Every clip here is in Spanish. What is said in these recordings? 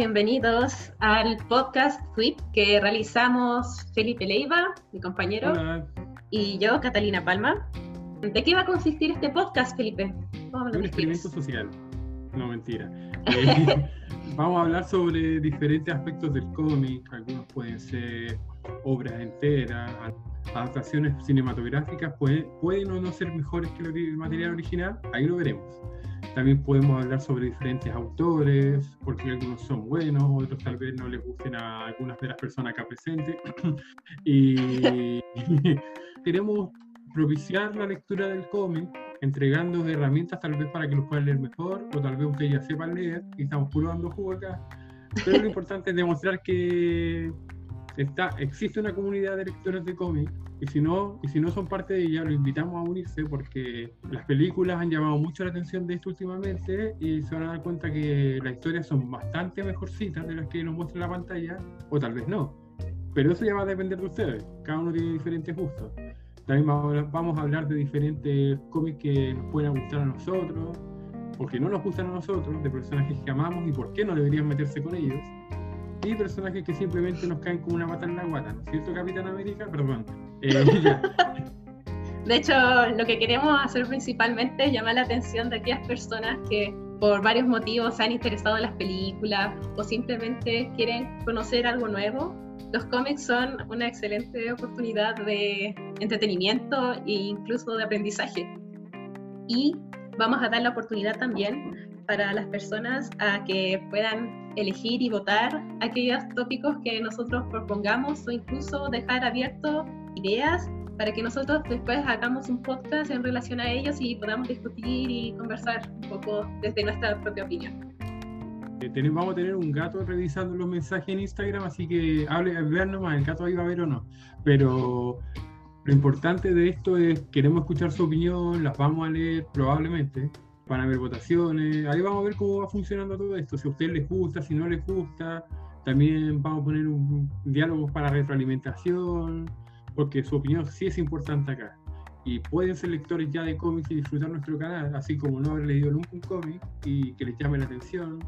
Hola, bienvenidos al podcast FUIP que realizamos Felipe Leiva, mi compañero, y yo, Catalina Palma. ¿De qué va a consistir este podcast, Felipe? Un experimento social. No, mentira. Eh, vamos a hablar sobre diferentes aspectos del cómic. Algunos pueden ser obras enteras, adaptaciones cinematográficas, pueden, pueden o no ser mejores que el material original. Ahí lo veremos. También podemos hablar sobre diferentes autores, porque algunos son buenos, otros tal vez no les gusten a algunas de las personas acá presentes. y queremos propiciar la lectura del cómic, entregando herramientas tal vez para que los puedan leer mejor, o tal vez ustedes ya sepan leer, y estamos puro dando jugo acá. Pero lo importante es demostrar que está, existe una comunidad de lectores de cómic y si no, y si no son parte de ella, lo invitamos a unirse porque las películas han llamado mucho la atención de esto últimamente y se van a dar cuenta que las historias son bastante mejorcitas de las que nos muestra la pantalla, o tal vez no. Pero eso ya va a depender de ustedes. Cada uno tiene diferentes gustos. También vamos a hablar de diferentes cómics que nos pueden gustar a nosotros, o que no nos gustan a nosotros, de personajes que amamos y por qué no deberían meterse con ellos y personajes que simplemente nos caen como una mata en la guata, ¿no es cierto, Capitán América? Perdón. Eh, de hecho, lo que queremos hacer principalmente es llamar la atención de aquellas personas que por varios motivos se han interesado en las películas o simplemente quieren conocer algo nuevo. Los cómics son una excelente oportunidad de entretenimiento e incluso de aprendizaje. Y vamos a dar la oportunidad también para las personas a que puedan elegir y votar aquellos tópicos que nosotros propongamos o incluso dejar abierto ideas para que nosotros después hagamos un podcast en relación a ellos y podamos discutir y conversar un poco desde nuestra propia opinión. Eh, vamos a tener un gato revisando los mensajes en Instagram, así que hable, vean nomás, el gato ahí va a ver o no. Pero lo importante de esto es, queremos escuchar su opinión, las vamos a leer probablemente, van a haber votaciones, ahí vamos a ver cómo va funcionando todo esto, si a ustedes les gusta, si no les gusta, también vamos a poner un, diálogo para retroalimentación, porque su opinión sí es importante acá. Y pueden ser lectores ya de cómics y disfrutar nuestro canal, así como no haber leído nunca un cómic y que les llame la atención.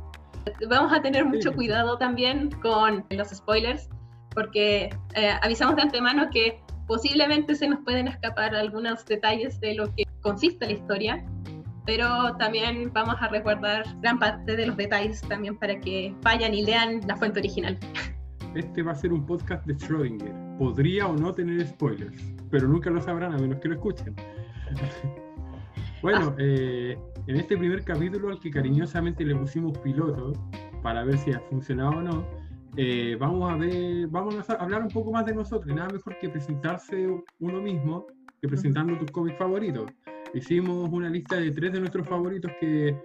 Vamos a tener mucho cuidado también con los spoilers, porque eh, avisamos de antemano que posiblemente se nos pueden escapar algunos detalles de lo que consiste la historia pero también vamos a resguardar gran parte de los detalles también para que vayan y lean la fuente original. Este va a ser un podcast de Schrödinger. Podría o no tener spoilers, pero nunca lo sabrán a menos que lo escuchen. bueno, eh, en este primer capítulo al que cariñosamente le pusimos piloto para ver si ha funcionado o no, eh, vamos a ver, vamos a hablar un poco más de nosotros. Nada mejor que presentarse uno mismo que presentando tus cómics favoritos hicimos una lista de tres de nuestros favoritos que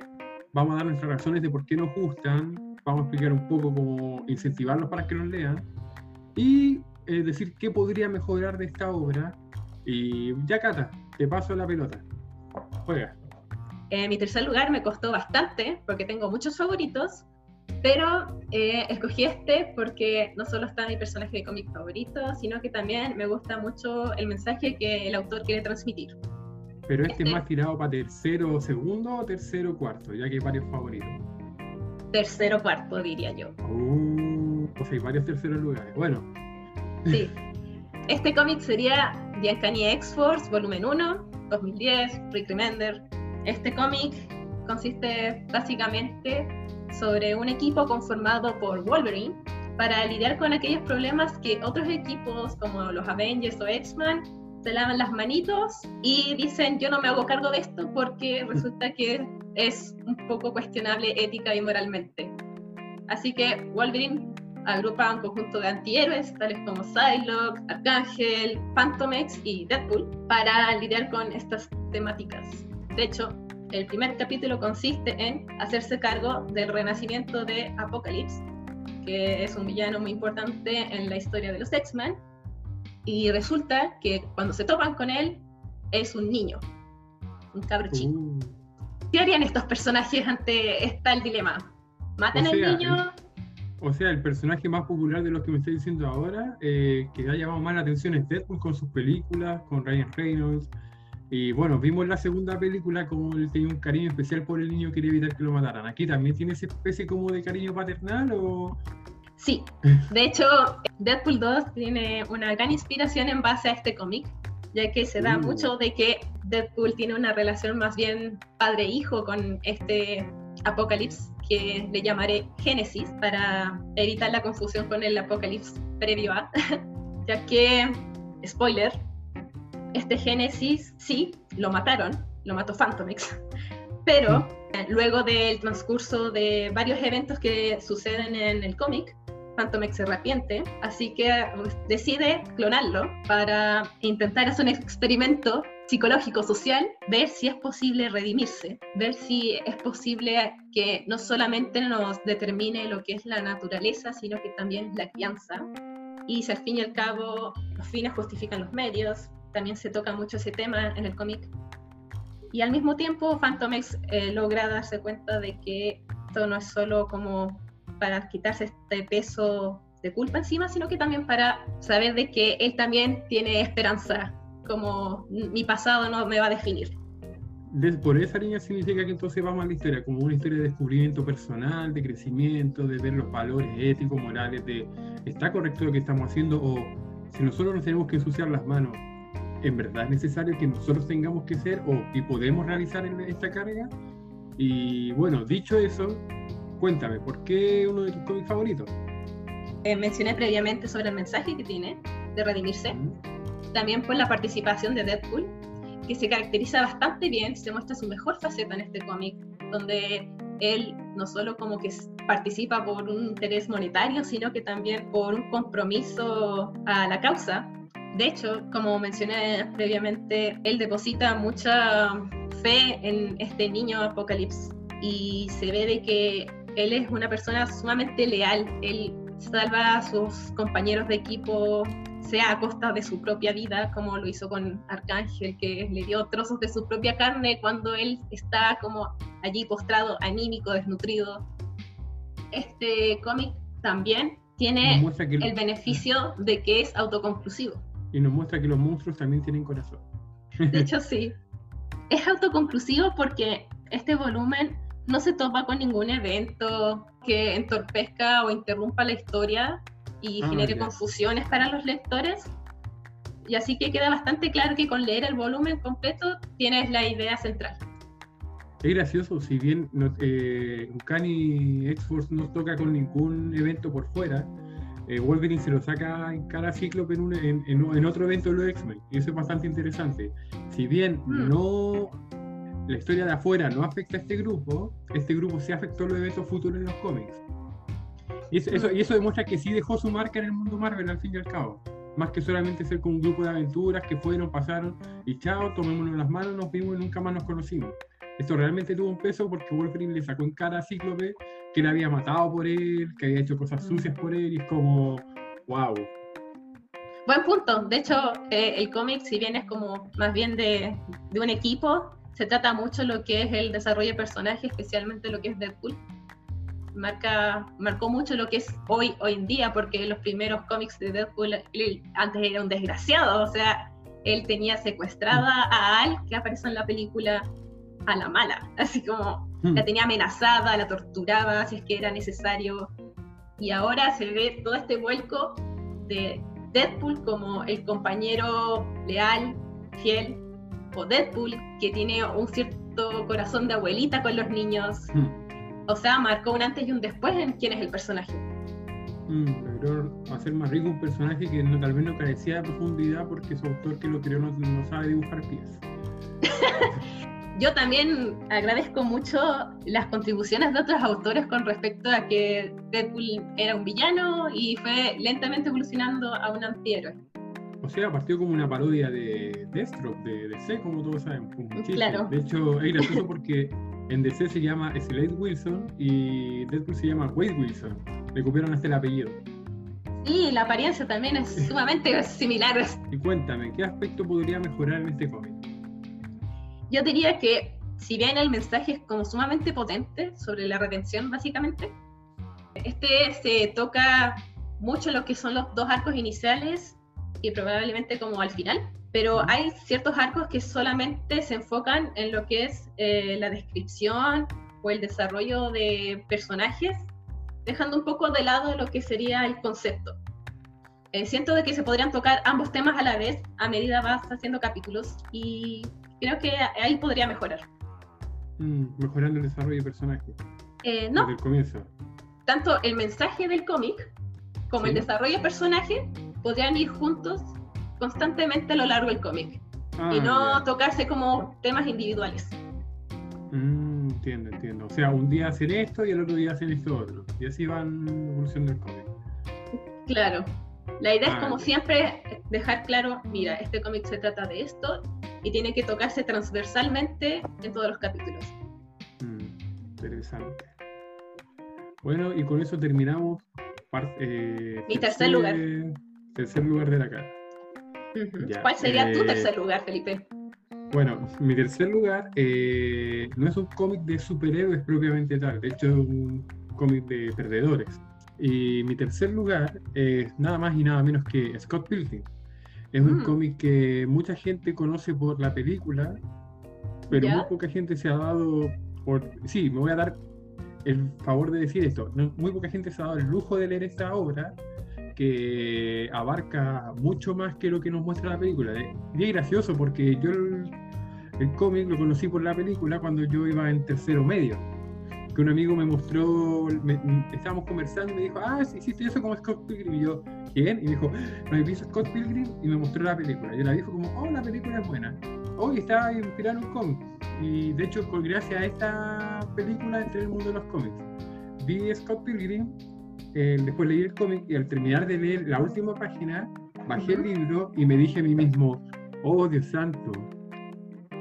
vamos a dar nuestras razones de por qué nos gustan, vamos a explicar un poco cómo incentivarlos para que nos lean y eh, decir qué podría mejorar de esta obra. Y ya, Cata, te paso la pelota. Juega. En mi tercer lugar me costó bastante porque tengo muchos favoritos, pero eh, escogí este porque no solo está mi personaje de cómic favorito, sino que también me gusta mucho el mensaje que el autor quiere transmitir. Pero este es más tirado para tercero segundo o tercero cuarto, ya que hay varios favoritos. Tercero cuarto, diría yo. Uh, pues hay varios terceros lugares. Bueno. Sí. Este cómic sería The Uncanny X-Force, volumen 1, 2010, Rick Remender. Este cómic consiste básicamente sobre un equipo conformado por Wolverine para lidiar con aquellos problemas que otros equipos como los Avengers o X-Men se lavan las manitos y dicen yo no me hago cargo de esto porque resulta que es un poco cuestionable ética y moralmente. Así que Wolverine agrupa un conjunto de antihéroes tales como Psylocke, Arcángel, Phantomex y Deadpool para lidiar con estas temáticas. De hecho, el primer capítulo consiste en hacerse cargo del renacimiento de Apocalypse, que es un villano muy importante en la historia de los X-Men y resulta que cuando se topan con él, es un niño, un cabro chico. Uh. ¿Qué harían estos personajes ante este dilema? ¿Matan al niño? o sea, el personaje más popular de los que me estoy diciendo ahora, eh, que ha llamado más la atención es Deadpool con sus películas, con Ryan Reynolds, Y bueno, vimos la segunda película como él tenía un cariño especial por el niño, quería evitar que lo mataran. ¿Aquí también tiene esa especie como de cariño paternal o...? Sí, de hecho, Deadpool 2 tiene una gran inspiración en base a este cómic, ya que se da uh. mucho de que Deadpool tiene una relación más bien padre-hijo con este Apocalipsis, que le llamaré Génesis, para evitar la confusión con el Apocalipsis previo a, ya que, spoiler, este Génesis sí, lo mataron, lo mató Phantomix, pero mm. Luego del transcurso de varios eventos que suceden en el cómic, Phantomex se arrepiente, así que pues, decide clonarlo para intentar hacer un experimento psicológico, social, ver si es posible redimirse, ver si es posible que no solamente nos determine lo que es la naturaleza, sino que también la crianza. Y si al fin y al cabo los fines justifican los medios, también se toca mucho ese tema en el cómic. Y al mismo tiempo, Phantomex eh, logra darse cuenta de que esto no es solo como para quitarse este peso de culpa encima, sino que también para saber de que él también tiene esperanza, como mi pasado no me va a definir. Por esa línea significa que entonces vamos a la historia como una historia de descubrimiento personal, de crecimiento, de ver los valores éticos, morales, de está correcto lo que estamos haciendo o si nosotros nos tenemos que ensuciar las manos, ¿en verdad es necesario que nosotros tengamos que ser o que podemos realizar esta carga? Y bueno, dicho eso, Cuéntame, ¿por qué uno de tus cómics favoritos? Eh, mencioné previamente sobre el mensaje que tiene de redimirse. También por la participación de Deadpool, que se caracteriza bastante bien, se muestra su mejor faceta en este cómic, donde él no solo como que participa por un interés monetario, sino que también por un compromiso a la causa. De hecho, como mencioné previamente, él deposita mucha fe en este niño Apocalipsis y se ve de que él es una persona sumamente leal, él salva a sus compañeros de equipo, sea a costa de su propia vida, como lo hizo con Arcángel, que le dio trozos de su propia carne cuando él está como allí postrado, anímico, desnutrido. Este cómic también tiene el beneficio de que es autoconclusivo. Y nos muestra que los monstruos también tienen corazón. De hecho, sí. Es autoconclusivo porque este volumen no se topa con ningún evento que entorpezca o interrumpa la historia y ah, genere confusiones para los lectores. Y así que queda bastante claro que con leer el volumen completo tienes la idea central. Es gracioso, si bien no, eh, X-Force no toca con ningún evento por fuera, eh, Wolverine se lo saca en cada ciclo en, en, otro evento de los X-Men. Y eso es bastante interesante. Si bien mm. no la historia de afuera no afecta a este grupo, este grupo sí afectó a los eventos futuros en los cómics. Y eso, y eso demuestra que sí dejó su marca en el mundo Marvel al fin y al cabo. Más que solamente ser como un grupo de aventuras que fueron, pasaron y chao, tomémonos las manos, nos vimos y nunca más nos conocimos. Esto realmente tuvo un peso porque Wolverine le sacó en cara a Cíclope que le había matado por él, que había hecho cosas sucias por él y es como, wow. Buen punto. De hecho, eh, el cómic, si bien es como más bien de, de un equipo, se trata mucho lo que es el desarrollo de personaje, especialmente lo que es Deadpool. Marca, marcó mucho lo que es hoy, hoy en día, porque los primeros cómics de Deadpool, antes era un desgraciado, o sea, él tenía secuestrada a Al, que aparece en la película, a la mala, así como hmm. la tenía amenazada, la torturaba si es que era necesario. Y ahora se ve todo este vuelco de Deadpool como el compañero leal, fiel, Deadpool, que tiene un cierto corazón de abuelita con los niños. Hmm. O sea, marcó un antes y un después en quién es el personaje. Mm, logró hacer más rico un personaje que tal vez no carecía de profundidad porque su autor que lo creó no, sabe dibujar pies. Yo también agradezco mucho las contribuciones de otros autores con respecto a que Deadpool era un villano y fue lentamente evolucionando a un antihéroe. O sea, partió como una parodia de Deathstroke, de DC, como todos sabemos. Claro. De hecho, es gracioso porque en DC se llama Slade Wilson y Deadpool se llama Wade Wilson. Le copiaron hasta el apellido. Sí, la apariencia también es sumamente similar. Y cuéntame, ¿qué aspecto podría mejorar en este cómic? Yo diría que, si bien el mensaje es como sumamente potente sobre la retención, básicamente, este se toca mucho lo que son los dos arcos iniciales y probablemente como al final, pero hay ciertos arcos que solamente se enfocan en lo que es eh, la descripción o el desarrollo de personajes, dejando un poco de lado lo que sería el concepto. Eh, siento de que se podrían tocar ambos temas a la vez a medida vas haciendo capítulos y creo que ahí podría mejorar. Mm, mejorando el desarrollo de personajes. Eh, no. Desde el comienzo. Tanto el mensaje del cómic como el desarrollo de personaje podrían ir juntos constantemente a lo largo del cómic Ah, y no ya. tocarse como temas individuales. Mm, entiendo, entiendo. O sea, un día hacen esto y el otro día hacen esto otro. Y así van evolucionando el cómic. Claro. La idea es Ah, como siempre dejar claro, mira, este cómic se trata de esto y tiene que tocarse transversalmente en todos los capítulos. Mm, interesante. Bueno, y con eso terminamos. eh, Mi tercer lugar. Tercer lugar de la cara. Ya, ¿Cuál sería tu eh, tercer lugar, Felipe? Bueno, mi tercer lugar eh, no es un cómic de superhéroes propiamente tal, de hecho es un cómic de perdedores. Y mi tercer lugar es nada más y nada menos que Scott Pilgrim. Es un Mm. cómic que mucha gente conoce por la película, pero ¿Ya? muy poca gente se ha dado por... Sí, me voy a dar el favor de decir esto. no- muy poca gente se ha dado el lujo de leer esta obra que abarca mucho más que lo que nos muestra la película. Y es gracioso porque yo el, el cómic lo conocí por la película cuando yo iba en tercero medio. Que un amigo me mostró, me- estábamos conversando y me dijo, ah, sí, hiciste eso como Scott Pilgrim. Y yo, ¿quién? Y me dijo, no, he visto Scott Pilgrim y me mostró la película. Yo la vi como, oh, la película es buena. Oh, y está inspirada en un cómic. Y de hecho, con gracias a esta película entré en el mundo de los cómics. Vi Scott Pilgrim, eh, después leí el cómic y al terminar de leer la última página, bajé el libro y me dije a mí mismo, oh Dios santo,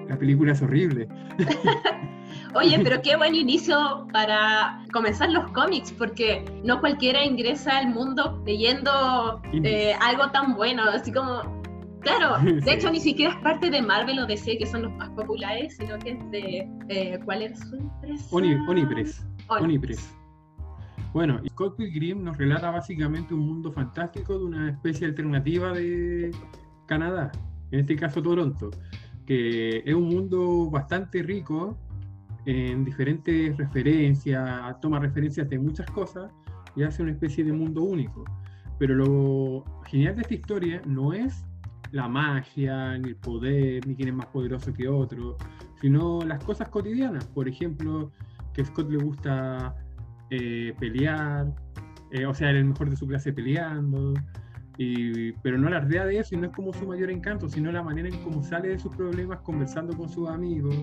la película es horrible. Oye, pero qué buen inicio para comenzar los cómics, porque no cualquiera ingresa al mundo leyendo eh, algo tan bueno, así como... Claro, de Sí. hecho ni siquiera es parte de Marvel o DC, que son los más populares, sino que es de... eh, ¿Cuál era su empresa? Onipress. Onipress. Bueno, y Scott Pilgrim nos relata básicamente un mundo fantástico de una especie alternativa de Canadá, en este caso Toronto, que es un mundo bastante rico en diferentes referencias, toma referencias de muchas cosas y hace una especie de mundo único. Pero lo genial de esta historia no es la magia, ni el poder, ni quién es más poderoso que otro, sino las cosas cotidianas. Por ejemplo, que a Scott le gusta eh, pelear, eh, o sea, era el mejor de su clase peleando, y, pero no alardea de eso y no es como su mayor encanto, sino la manera en cómo sale de sus problemas conversando con sus amigos.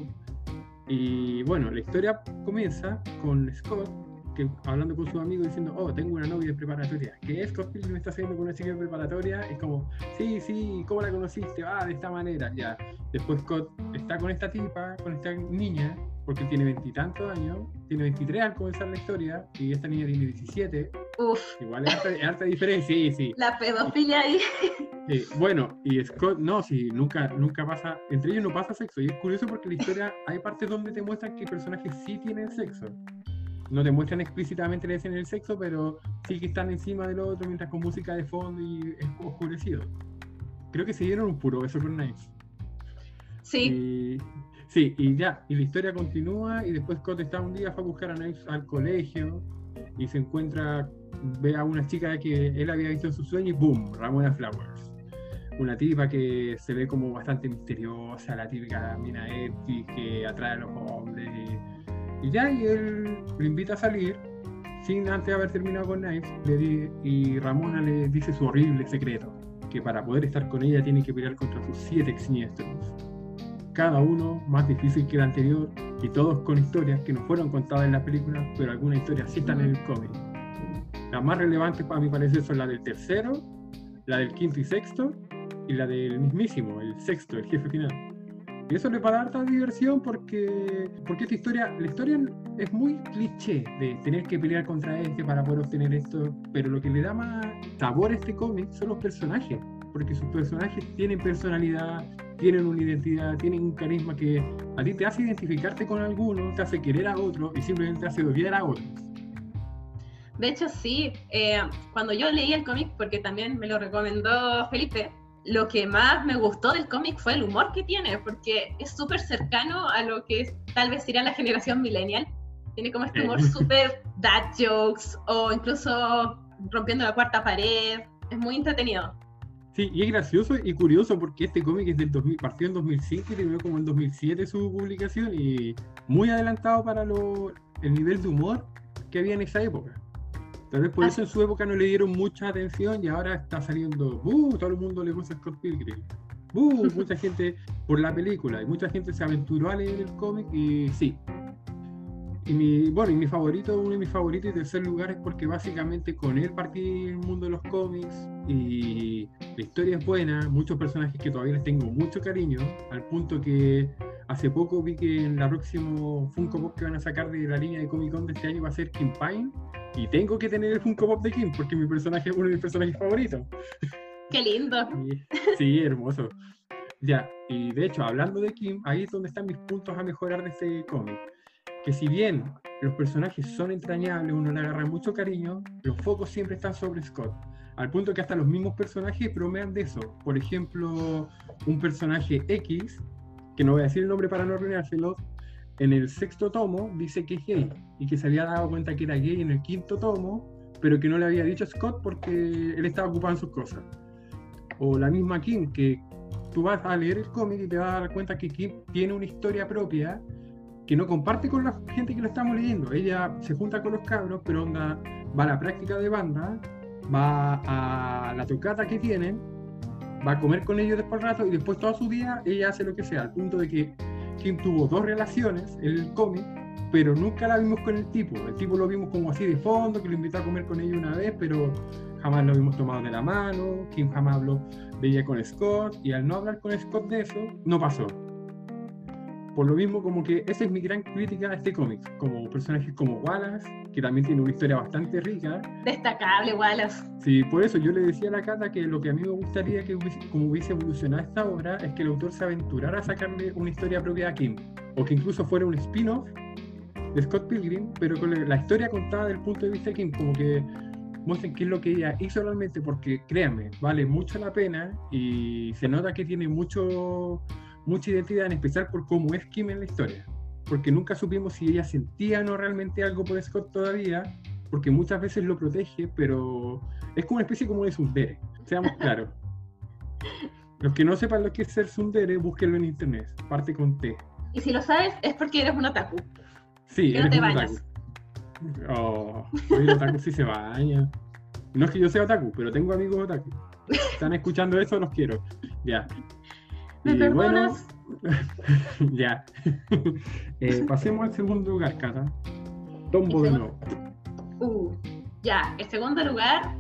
Y bueno, la historia comienza con Scott que, hablando con sus amigos diciendo, oh, tengo una novia de preparatoria. ¿Qué es Scott Pilgrim está saliendo con una chica de preparatoria? Es como, sí, sí, ¿cómo la conociste? Ah, de esta manera, ya. Después Scott está con esta tipa, con esta niña, porque tiene veintitantos años, tiene 23 al comenzar la historia, y esta niña tiene 17. Uf, Igual es harta, es harta diferencia, sí, sí. la pedofilia ahí. Eh, bueno, y Scott, no, sí, nunca, nunca pasa, entre ellos no pasa sexo, y es curioso porque en la historia hay partes donde te muestran que personajes sí tienen sexo. No te muestran explícitamente la escena del sexo, pero sí que están encima del otro mientras con música de fondo y es oscurecido. Creo que se dieron un puro beso con Nice. Sí, Y, sí, y ya, y la historia continúa y después Scott está un día, fue a buscar a Knives al colegio y se encuentra, ve a una chica que él había visto en su sueño y ¡boom! Ramona Flowers. Una tipa que se ve como bastante misteriosa, la típica mina Eti que atrae a los hombres. Y, y ya, y él lo invita a salir sin antes haber terminado con Knives le di- y Ramona le dice su horrible secreto, que para poder estar con ella tiene que pelear contra sus siete exniestros cada uno más difícil que el anterior y todos con historias que no fueron contadas en la película, pero algunas historias sí están en el cómic. Las más relevantes para mi parecer son la del tercero, la del quinto y sexto y la del mismísimo, el sexto, el jefe final. Y eso le va a dar harta diversión porque, porque esta historia, la historia es muy cliché de tener que pelear contra este para poder obtener esto, pero lo que le da más sabor a este cómic son los personajes, porque sus personajes tienen personalidad, tienen una identidad, tienen un carisma que a ti te hace identificarte con alguno, te hace querer a otro y simplemente te hace odiar a otros. de hecho sí. eh, cuando yo leí el cómic, porque también me lo recomendó Felipe, lo que más me gustó del cómic fue el humor que tiene, porque es súper cercano a lo que es, tal vez sería la generación millennial. Tiene como este humor súper dad jokes o incluso rompiendo la cuarta pared. Es muy entretenido. Sí, y es gracioso y curioso porque este cómic es del 2000, partió en 2005 y terminó como en 2007 su publicación y muy adelantado para lo, el nivel de humor que había en esa época. Tal vez por eso en su época no le dieron mucha atención y ahora está saliendo, ¡uh! Todo el mundo le gusta Scott Pilgrim. ¡Uh! Mucha gente por la película y mucha gente se aventuró a leer el cómic y sí. Y mi, bueno, y mi favorito, uno de mis favoritos y tercer lugar es porque básicamente con él partí el mundo de los cómics y la historia es buena, muchos personajes que todavía les tengo mucho cariño, al punto que hace poco vi que en la próximo Funko Pop que van a sacar de la línea de Comic Con de este año va a ser Kim Pine y tengo que tener el Funko Pop de Kim porque mi personaje es uno de mis personajes favoritos. Qué lindo. sí, hermoso. Ya, y de hecho, hablando de Kim, ahí es donde están mis puntos a mejorar de este cómic. Que si bien los personajes son entrañables, uno le agarra mucho cariño, los focos siempre están sobre Scott. Al punto que hasta los mismos personajes bromean de eso. Por ejemplo, un personaje X, que no voy a decir el nombre para no arruinárselo, en el sexto tomo dice que es gay y que se había dado cuenta que era gay en el quinto tomo, pero que no le había dicho a Scott porque él estaba ocupado en sus cosas. O la misma Kim, que tú vas a leer el cómic y te vas a dar cuenta que Kim tiene una historia propia que no comparte con la gente que lo estamos leyendo. Ella se junta con los cabros, pero onda, va a la práctica de banda, va a la tocata que tienen, va a comer con ellos después rato y después toda su vida ella hace lo que sea, al punto de que Kim tuvo dos relaciones en el cómic, pero nunca la vimos con el tipo. El tipo lo vimos como así de fondo, que lo invitó a comer con ella una vez, pero jamás lo vimos tomado de la mano. Kim jamás habló de ella con Scott, y al no hablar con Scott de eso, no pasó. Por lo mismo, como que esa es mi gran crítica a este cómic, como personajes como Wallace, que también tiene una historia bastante rica. Destacable, Wallace. Sí, por eso yo le decía a la Cata que lo que a mí me gustaría que hubiese, como hubiese evolucionado esta obra es que el autor se aventurara a sacarle una historia propia a Kim, o que incluso fuera un spin-off de Scott Pilgrim, pero con la historia contada desde el punto de vista de Kim, como que muestren qué es lo que ella hizo realmente, porque créanme, vale mucho la pena y se nota que tiene mucho mucha identidad, en especial por cómo es Kim en la historia. Porque nunca supimos si ella sentía o no realmente algo por Scott todavía, porque muchas veces lo protege, pero es como una especie como de sundere, seamos claros. Los que no sepan lo que es ser sundere, búsquenlo en internet, parte con T. Y si lo sabes, es porque eres un otaku. Sí, eres un otaku. Oh, el otaku sí se baña. No es que yo sea otaku, pero tengo amigos otaku. Están escuchando eso, los quiero. Ya. ¿Me perdonas? ya. Eh, pasemos al segundo lugar, Cata. Tombo de nuevo. Uh, ya, el segundo lugar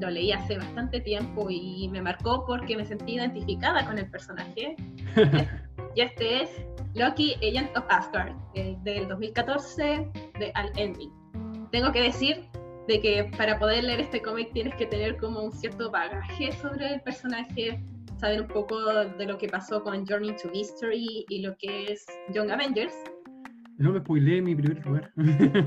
lo leí hace bastante tiempo y me marcó porque me sentí identificada con el personaje. y este es Loki, Agent of Asgard, del 2014 de Al Ennui. Tengo que decir de que para poder leer este cómic tienes que tener como un cierto bagaje sobre el personaje, saber un poco de lo que pasó con Journey to Mystery y lo que es Young Avengers. No me spoileé mi primer lugar.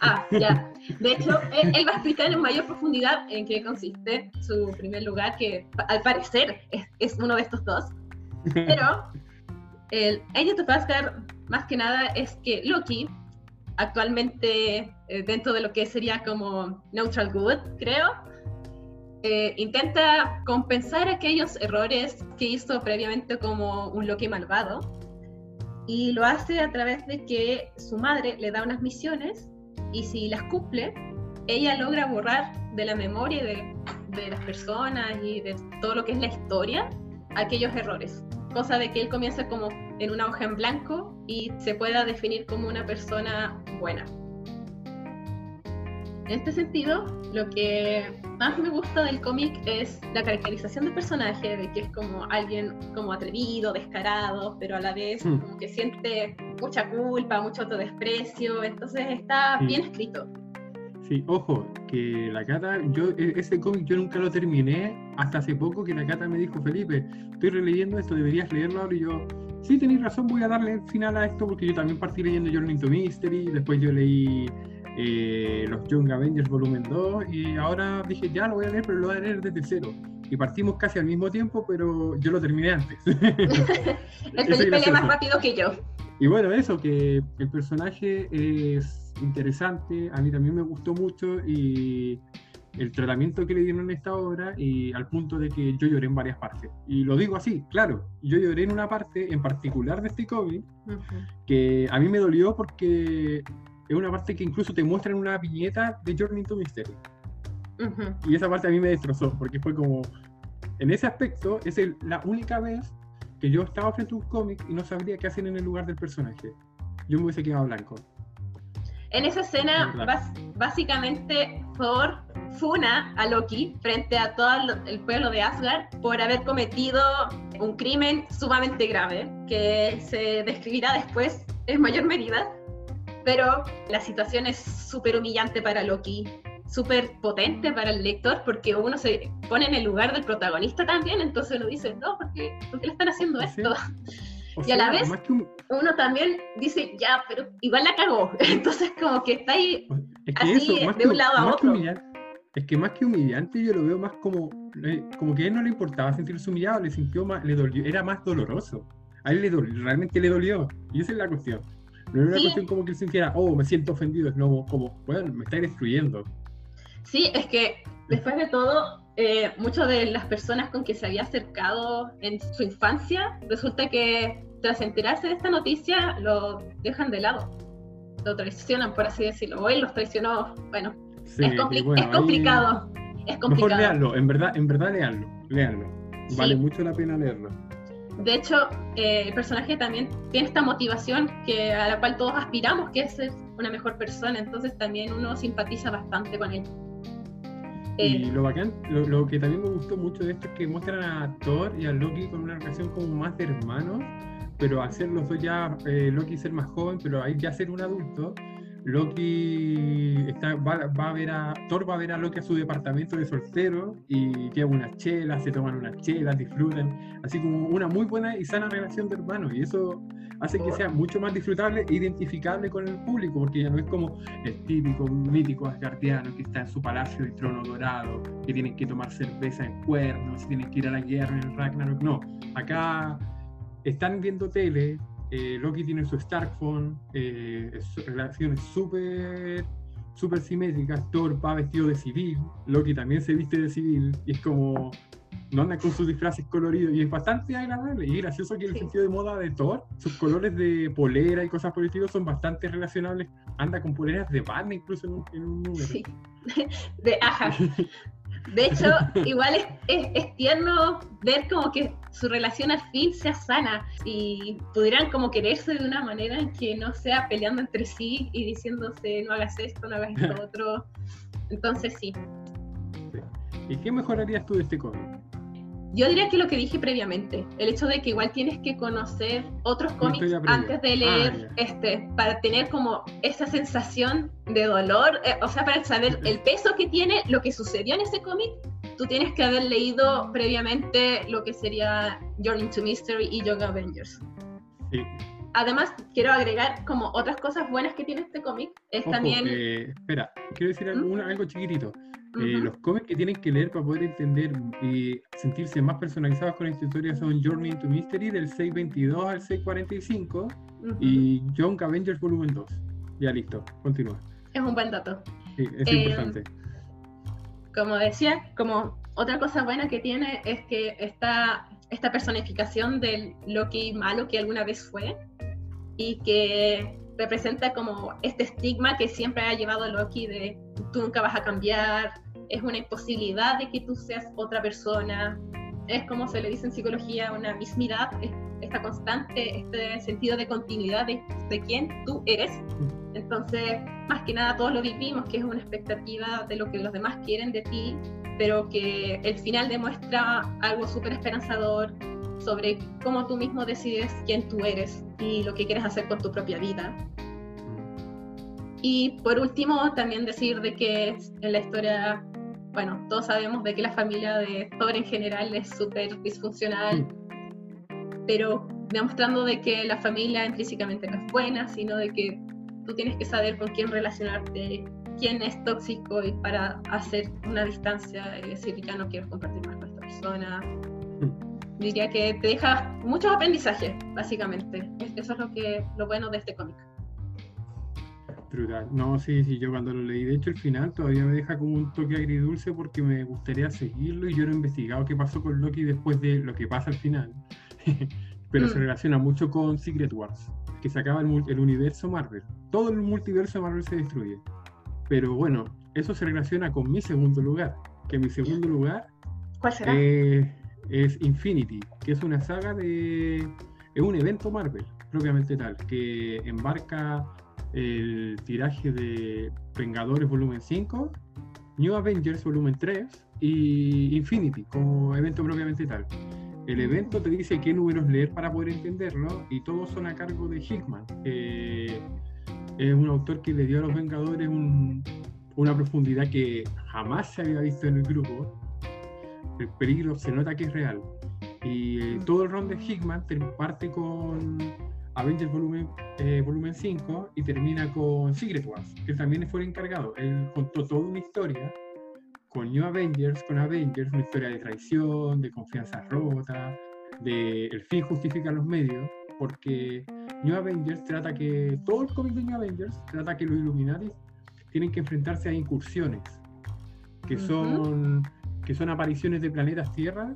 ah, ya. De hecho, él, va a explicar en mayor profundidad en qué consiste su primer lugar, que al parecer es, es uno de estos dos. Pero el Agent of Asgard, más que nada, es que Loki, actualmente eh, dentro de lo que sería como Neutral Good, creo, eh, intenta compensar aquellos errores que hizo previamente como un Loki malvado y lo hace a través de que su madre le da unas misiones y si las cumple, ella logra borrar de la memoria de, de las personas y de todo lo que es la historia aquellos errores, cosa de que él comience como en una hoja en blanco y se pueda definir como una persona buena. En este sentido, lo que más me gusta del cómic es la caracterización del personaje, de que es como alguien como atrevido, descarado, pero a la vez hmm. como que siente mucha culpa, mucho autodesprecio, entonces está bien escrito. Sí, ojo, que la Cata, yo e, ese cómic yo nunca lo terminé hasta hace poco que la Cata me dijo, Felipe, estoy releyendo esto, deberías leerlo ahora y yo, sí, tenéis razón, voy a darle final a esto porque yo también partí leyendo Journey to Mystery, después yo leí eh, los Young Avengers volumen 2 y ahora dije ya lo voy a leer pero lo voy a leer desde cero y partimos casi al mismo tiempo, pero yo lo terminé antes. el Felipe lee más rápido que yo. Y bueno, eso, que el personaje es interesante, a mí también me gustó mucho y el tratamiento que le dieron en esta obra y al punto de que yo lloré en varias partes. Y lo digo así, claro, yo lloré en una parte en particular de este cómic que a mí me dolió porque es una parte que incluso te muestran una viñeta de Journey to Mystery. Y esa parte a mí me destrozó porque fue como, en ese aspecto, es la única vez que yo estaba frente a un cómic y no sabría qué hacer en el lugar del personaje. Yo me hubiese quedado blanco. En esa escena, básicamente, Thor funa a Loki frente a todo el pueblo de Asgard por haber cometido un crimen sumamente grave, que se describirá después en mayor medida. Pero la situación es súper humillante para Loki, súper potente para el lector, porque uno se pone en el lugar del protagonista también, entonces uno dice, no, ¿por qué, le están haciendo esto? y a la vez uno también dice, ya, pero igual la cagó. Entonces como que está ahí así de un lado a otro. es que más que humillante yo lo veo más como, eh, como que a él no le importaba sentirse humillado, le sintió más, le dolió, era más doloroso. A él le dolió, realmente le dolió. Y esa es la cuestión. No es una cuestión como que él sintiera, oh, me siento ofendido, es no como, bueno, me está destruyendo. Sí, es que después de todo, eh, muchas de las personas con que se había acercado en su infancia, resulta que tras enterarse de esta noticia lo dejan de lado, lo traicionan, por así decirlo, o él los traicionó, bueno, es, complicado. Es complicado. Mejor leanlo, en verdad, en verdad leanlo, leanlo. Vale mucho la pena leerlo. De hecho, eh, el personaje también tiene esta motivación que, a la cual todos aspiramos, que es ser una mejor persona, entonces también uno simpatiza bastante con él. Y eh, lo bacán, lo, que también me gustó mucho de esto es que muestran a Thor y a Loki con una relación como más de hermanos, pero hacer los dos ya, eh, Loki ser más joven, pero ahí ya ser un adulto, Loki está, va, a ver a Thor va a ver a Loki a su departamento de soltero y lleva unas chelas, se toman unas chelas, disfrutan, así como una muy buena y sana relación de hermanos y eso hace que sea mucho más disfrutable e identificable con el público porque ya no es como el típico mítico asgardiano que está en su palacio de trono dorado, que tienen que tomar cerveza en cuernos, tienen que ir a la guerra en el Ragnarok, no, acá están viendo tele, eh, Loki tiene su Starkphone, eh, relaciones súper súper simétricas, Thor va vestido de civil, Loki también se viste de civil, y es como, no anda con sus disfraces coloridos, y es bastante agradable, y gracioso que el sentido de moda de Thor, sus colores de polera y cosas por el estilo son bastante relacionables, anda con poleras de banda incluso en un, en un número. Sí, de aja. De hecho, igual es, tierno ver como que su relación al fin sea sana y pudieran como quererse de una manera en que no sea peleando entre sí y diciéndose no hagas esto, no hagas esto otro. Entonces sí. ¿Y qué mejorarías tú de este cómic? Yo diría que lo que dije previamente, el hecho de que igual tienes que conocer otros cómics antes de leer ah, este, para tener como esa sensación de dolor, eh, o sea, para saber el peso que tiene lo que sucedió en ese cómic, tú tienes que haber leído previamente lo que sería Journey to Mystery y Young Avengers. Además, quiero agregar como otras cosas buenas que tiene este cómic, es también... Eh, espera, quiero decir algo, ¿Mm? algo chiquitito. Eh, los cómics que tienen que leer para poder entender y sentirse más personalizados con esta historia son Journey into Mystery del 622 al 645 y Young Avengers Volumen 2. Ya listo, continúa. Es un buen dato. Sí, es importante. Eh, como decía, como otra cosa buena que tiene es que esta, esta personificación del Loki malo que alguna vez fue y que representa como este estigma que siempre ha llevado a Loki de tú nunca vas a cambiar, es una imposibilidad de que tú seas otra persona, es como se le dice en psicología, una mismidad, esta constante, este sentido de continuidad de, de quién tú eres. Entonces, más que nada todos lo vivimos, que es una expectativa de lo que los demás quieren de ti, pero que el final demuestra algo súper esperanzador sobre cómo tú mismo decides quién tú eres y lo que quieres hacer con tu propia vida. Y por último, también decir de que en la historia bueno, todos sabemos de que la familia de Thor en general es súper disfuncional, pero demostrando de que la familia intrínsecamente no es buena, sino de que tú tienes que saber con quién relacionarte, quién es tóxico y para hacer una distancia y decir ya no quiero compartir más con esta persona. Mm. Diría que te deja muchos aprendizajes, básicamente. Eso es lo, que, lo bueno de este cómic. Brutal. No, sí, sí, yo cuando lo leí, de hecho el final todavía me deja como un toque agridulce porque me gustaría seguirlo y yo no he investigado qué pasó con Loki después de lo que pasa al final. Pero se mm. relaciona mucho con Secret Wars, que se acaba el, el universo Marvel. Todo el multiverso Marvel se destruye. Pero bueno, eso se relaciona con mi segundo lugar, que mi segundo lugar ¿Cuál será? Eh, es Infinity, que es una saga de... es un evento Marvel, propiamente tal, que embarca el tiraje de Vengadores volumen 5, New Avengers volumen 3 y Infinity como evento propiamente tal. El evento te dice qué números leer para poder entenderlo y todos son a cargo de Hickman. es un autor que le dio a los Vengadores una profundidad que jamás se había visto en el grupo. El peligro se nota que es real. Y todo el ron de Hickman parte con Avengers volumen, eh, volumen 5 y termina con Secret Wars, que también fue el encargado. Él contó toda una historia con New Avengers, con Avengers, una historia de traición, de confianza rota, de el fin justifica los medios, porque New Avengers trata que, todo el cómic de New Avengers trata que los Illuminati tienen que enfrentarse a incursiones, que son, que son apariciones de planetas Tierra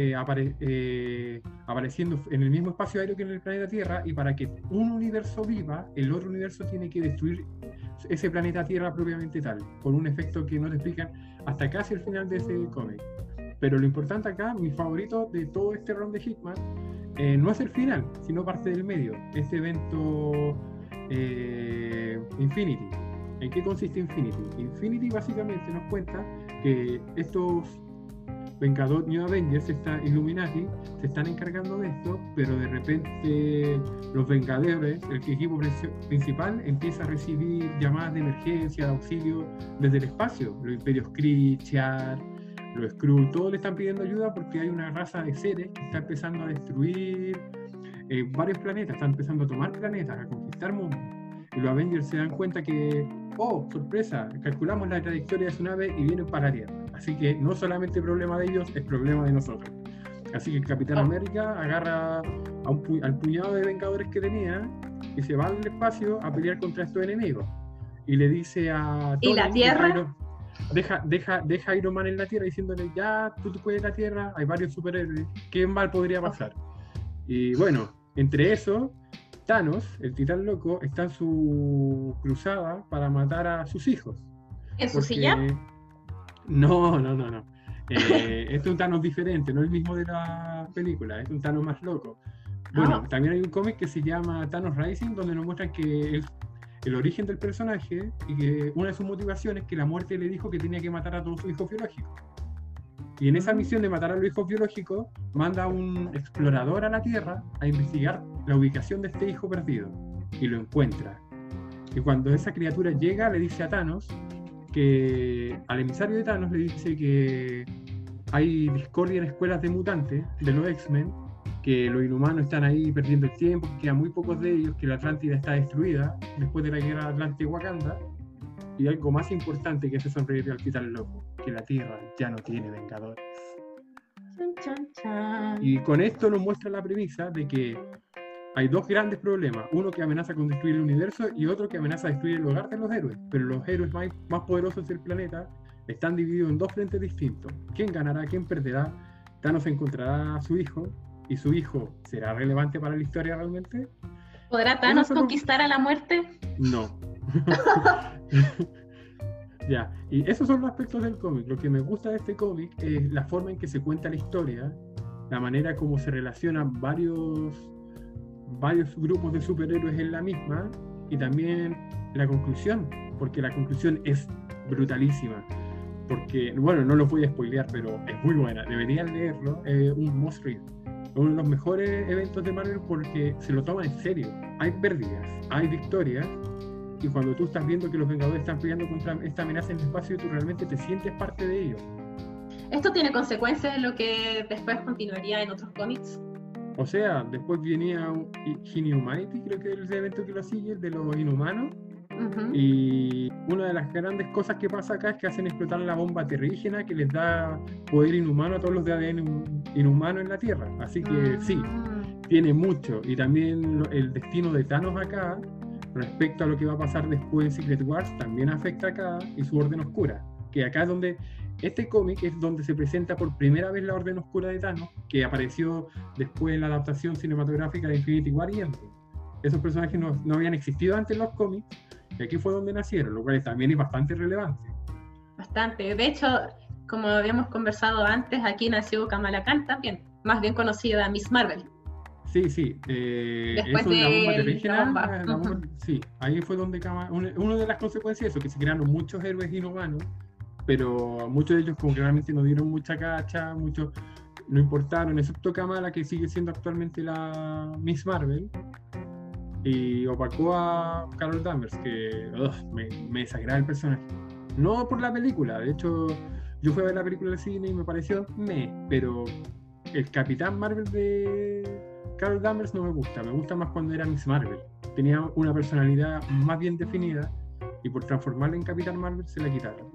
eh, eh, apareciendo en el mismo espacio aéreo que en el planeta Tierra y para que un universo viva, el otro universo tiene que destruir ese planeta Tierra propiamente tal, por un efecto que no te explican hasta casi el final de ese cómic. Pero lo importante acá, mi favorito de todo este round de Hitman, eh, no es el final, sino parte del medio, este evento Infinity. ¿En qué consiste Infinity? Infinity básicamente nos cuenta que estos Vengador New Avengers, está Illuminati, se están encargando de esto, pero de repente los Vengadores, el equipo principal, empieza a recibir llamadas de emergencia, de auxilio desde el espacio. Los Imperios Kree, Char, los Skrull, todos le están pidiendo ayuda porque hay una raza de seres que está empezando a destruir eh, varios planetas, está empezando a tomar planetas, a conquistar mundos. Y los Avengers se dan cuenta que, oh, sorpresa, calculamos la trayectoria de su nave y vienen para la Tierra Así que no solamente problema de ellos, es problema de nosotros. Así que el Capitán América agarra al puñado de vengadores que tenía y se va al espacio a pelear contra estos enemigos. Y le dice a... ¿Y la Tierra? deja, deja, deja a Iron Man en la Tierra diciéndole, ya, tú, tú puedes la Tierra, hay varios superhéroes, ¿qué mal podría pasar? Y bueno, entre eso, Thanos, el titán loco, está en su cruzada para matar a sus hijos. ¿En su silla? No, no, no, no. Eh, este es un Thanos diferente, no el mismo de la película, es un Thanos más loco. Bueno, ah. también hay un cómic que se llama Thanos Rising, donde nos muestran que el, el, origen del personaje y que una de sus motivaciones es que la muerte le dijo que tenía que matar a todos sus hijos biológicos. Y en esa misión de matar a los hijos biológicos, manda a un explorador a la Tierra a investigar la ubicación de este hijo perdido. Y lo encuentra. Y cuando esa criatura llega, le dice a Thanos que al emisario de Thanos le dice que hay discordia en escuelas de mutantes de los X-Men, que los inhumanos están ahí perdiendo el tiempo, que quedan muy pocos de ellos, que la Atlántida está destruida después de la guerra Atlante-Wakanda, y algo más importante que ese sonreír al quitar loco, que la Tierra ya no tiene vengadores. Y con esto nos muestra la premisa de que hay dos grandes problemas. Uno que amenaza con destruir el universo y otro que amenaza destruir el hogar de los héroes. Pero los héroes más, más poderosos del planeta están divididos en dos frentes distintos. ¿Quién ganará? ¿Quién perderá? Thanos encontrará a su hijo y su hijo será relevante para la historia realmente. ¿Podrá Thanos conquistar a la muerte? No. ya, y esos son los aspectos del cómic. Lo que me gusta de este cómic es la forma en que se cuenta la historia, la manera como se relacionan varios varios grupos de superhéroes en la misma y también la conclusión, porque la conclusión es brutalísima. Porque, bueno, no lo voy a spoilear, pero es muy buena. Deberían leerlo. Es un must read. Uno de los mejores eventos de Marvel porque se lo toma en serio. Hay pérdidas, hay victorias. Y cuando tú estás viendo que los Vengadores están peleando contra esta amenaza en el espacio, tú realmente te sientes parte de ello. ¿Esto tiene consecuencias en lo que después continuaría en otros cómics? O sea, después venía Inhumanity, creo que es el evento que lo sigue, de los inhumanos, Y una de las grandes cosas que pasa acá es que hacen explotar la bomba terrígena que les da poder inhumano a todos los de ADN inhumano en la Tierra. Así que sí, mm. tiene mucho. Y también el destino de Thanos acá, respecto a lo que va a pasar después en Secret Wars, también afecta acá y su Orden Oscura. Que acá es donde este cómic es donde se presenta por primera vez la Orden Oscura de Thanos, que apareció después en la adaptación cinematográfica de Infinity War y. Esos personajes no, no habían existido antes en los cómics, y aquí fue donde nacieron, lo cual también es bastante relevante. Bastante. De hecho, como habíamos conversado antes, aquí nació Kamala Khan también, más bien conocida Miss Marvel. Sí, sí. Eh, Después de la bomba Sí, ahí fue donde una, de las consecuencias de eso, que se crearon muchos héroes inhumanos pero muchos de ellos como que realmente no dieron mucha cacha, muchos no importaron, excepto Kamala, que sigue siendo actualmente la Miss Marvel, y opacó a Carol Danvers, que me, me desagrada el personaje. No por la película, de hecho, yo fui a ver la película del cine y me pareció me, pero el Capitán Marvel de Carol Danvers no me gusta, me gusta más cuando era Miss Marvel. Tenía una personalidad más bien definida y por transformarla en Capitán Marvel se la quitaron.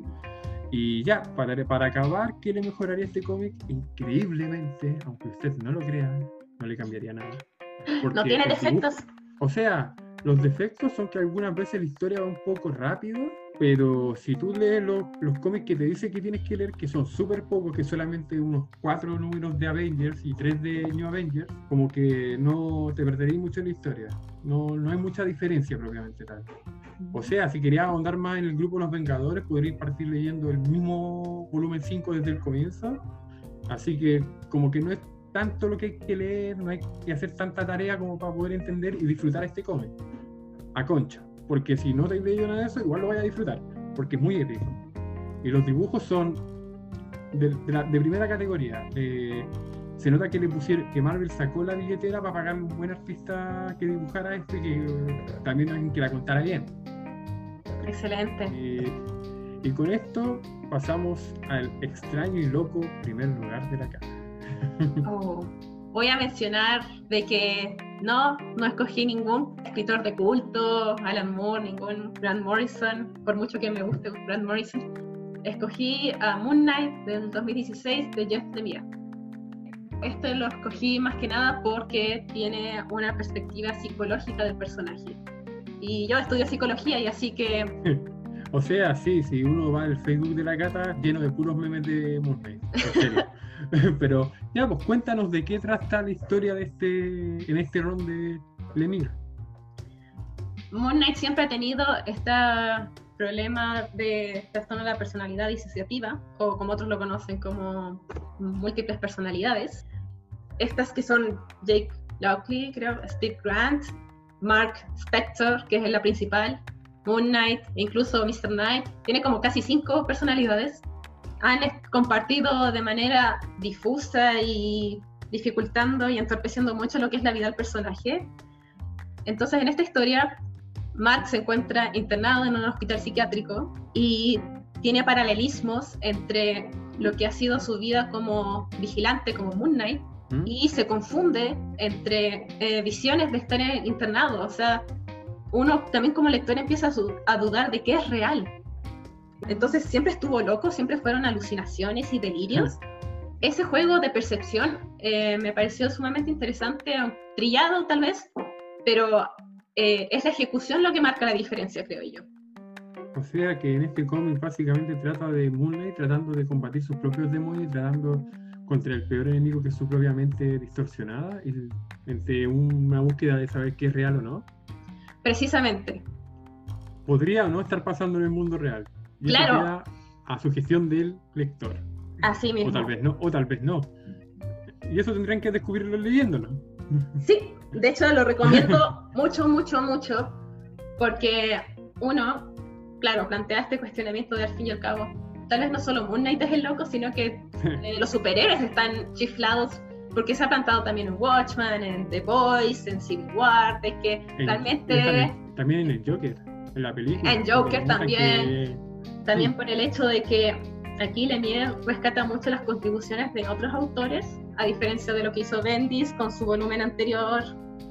Y ya, para, para acabar, ¿qué le mejoraría este cómic? Increíblemente, aunque usted no lo crea, no le cambiaría nada. no tiene defectos. o sea, los defectos son que algunas veces la historia va un poco rápido, pero si tú lees los, los cómics que te dice que tienes que leer, que son súper pocos, que solamente unos cuatro números de Avengers y tres de New Avengers, como que no te perderías mucho en la historia. No, no hay mucha diferencia propiamente tal. O sea, si quería ahondar más en el grupo Los Vengadores, podría partir leyendo el mismo volumen 5 desde el comienzo. Así que como que no es tanto lo que hay que leer, no hay que hacer tanta tarea como para poder entender y disfrutar este cómic. A concha. Porque si no te has leído nada de eso, igual lo vaya a disfrutar. Porque es muy épico. Y los dibujos son de, primera categoría. Eh, se nota que le pusieron que Marvel sacó la billetera para pagar un buen artista que dibujara este que también alguien que la contara bien Excelente. y con esto pasamos al extraño y loco primer lugar de la casa. Oh, voy a mencionar de que no, no escogí ningún escritor de culto, Alan Moore, ningún Grant Morrison, por mucho que me guste Grant Morrison. Escogí a Moon Knight del 2016 de Jeff Lemire. Este lo escogí más que nada porque tiene una perspectiva psicológica del personaje. Y yo estudio psicología y así que... o sea, sí, si uno va al Facebook de la cata lleno de puros memes de Moon Pero ya, pues cuéntanos de qué trata la historia de este, en este ron de Lemire. Moon Knight siempre ha tenido este problema de trastorno de la personalidad disociativa, o como otros lo conocen como múltiples personalidades. Estas que son Jake Lockley, creo, Steve Grant, Mark Spector, que es la principal, Moon Knight, incluso Mr. Knight, tiene como casi cinco personalidades. Han compartido de manera difusa y dificultando y entorpeciendo mucho lo que es la vida del personaje. Entonces, en esta historia, Mark se encuentra internado en un hospital psiquiátrico y tiene paralelismos entre lo que ha sido su vida como vigilante, como Moon Knight, y se confunde entre eh, visiones de estar internado. O sea, uno también como lector empieza a, dudar de qué es real. Entonces siempre estuvo loco, siempre fueron alucinaciones y delirios. Ese juego de percepción eh, me pareció sumamente interesante, trillado tal vez, pero eh, es la ejecución lo que marca la diferencia, creo yo. O sea que en este cómic básicamente trata de Moon tratando de combatir sus propios demonios y tratando contra el peor enemigo que es su propia mente distorsionada, y, entre una búsqueda de saber qué es real o no. Precisamente. Podría o no estar pasando en el mundo real. Y claro. a sugestión del lector. Así mismo. O tal vez no, o tal vez no. Y eso tendrían que descubrirlo leyéndolo. Sí, de hecho lo recomiendo mucho, mucho, mucho, porque uno, claro, plantea este cuestionamiento de al fin y al cabo, tal vez no solo Moon Knight es el loco, sino que eh, los superhéroes están chiflados porque se ha plantado también en Watchmen, en The Boys, en Civil War, de que realmente... También, en el Joker, en la película. En Joker también. También por el hecho de que aquí Lemire rescata mucho las contribuciones de otros autores, a diferencia de lo que hizo Bendis con su volumen anterior,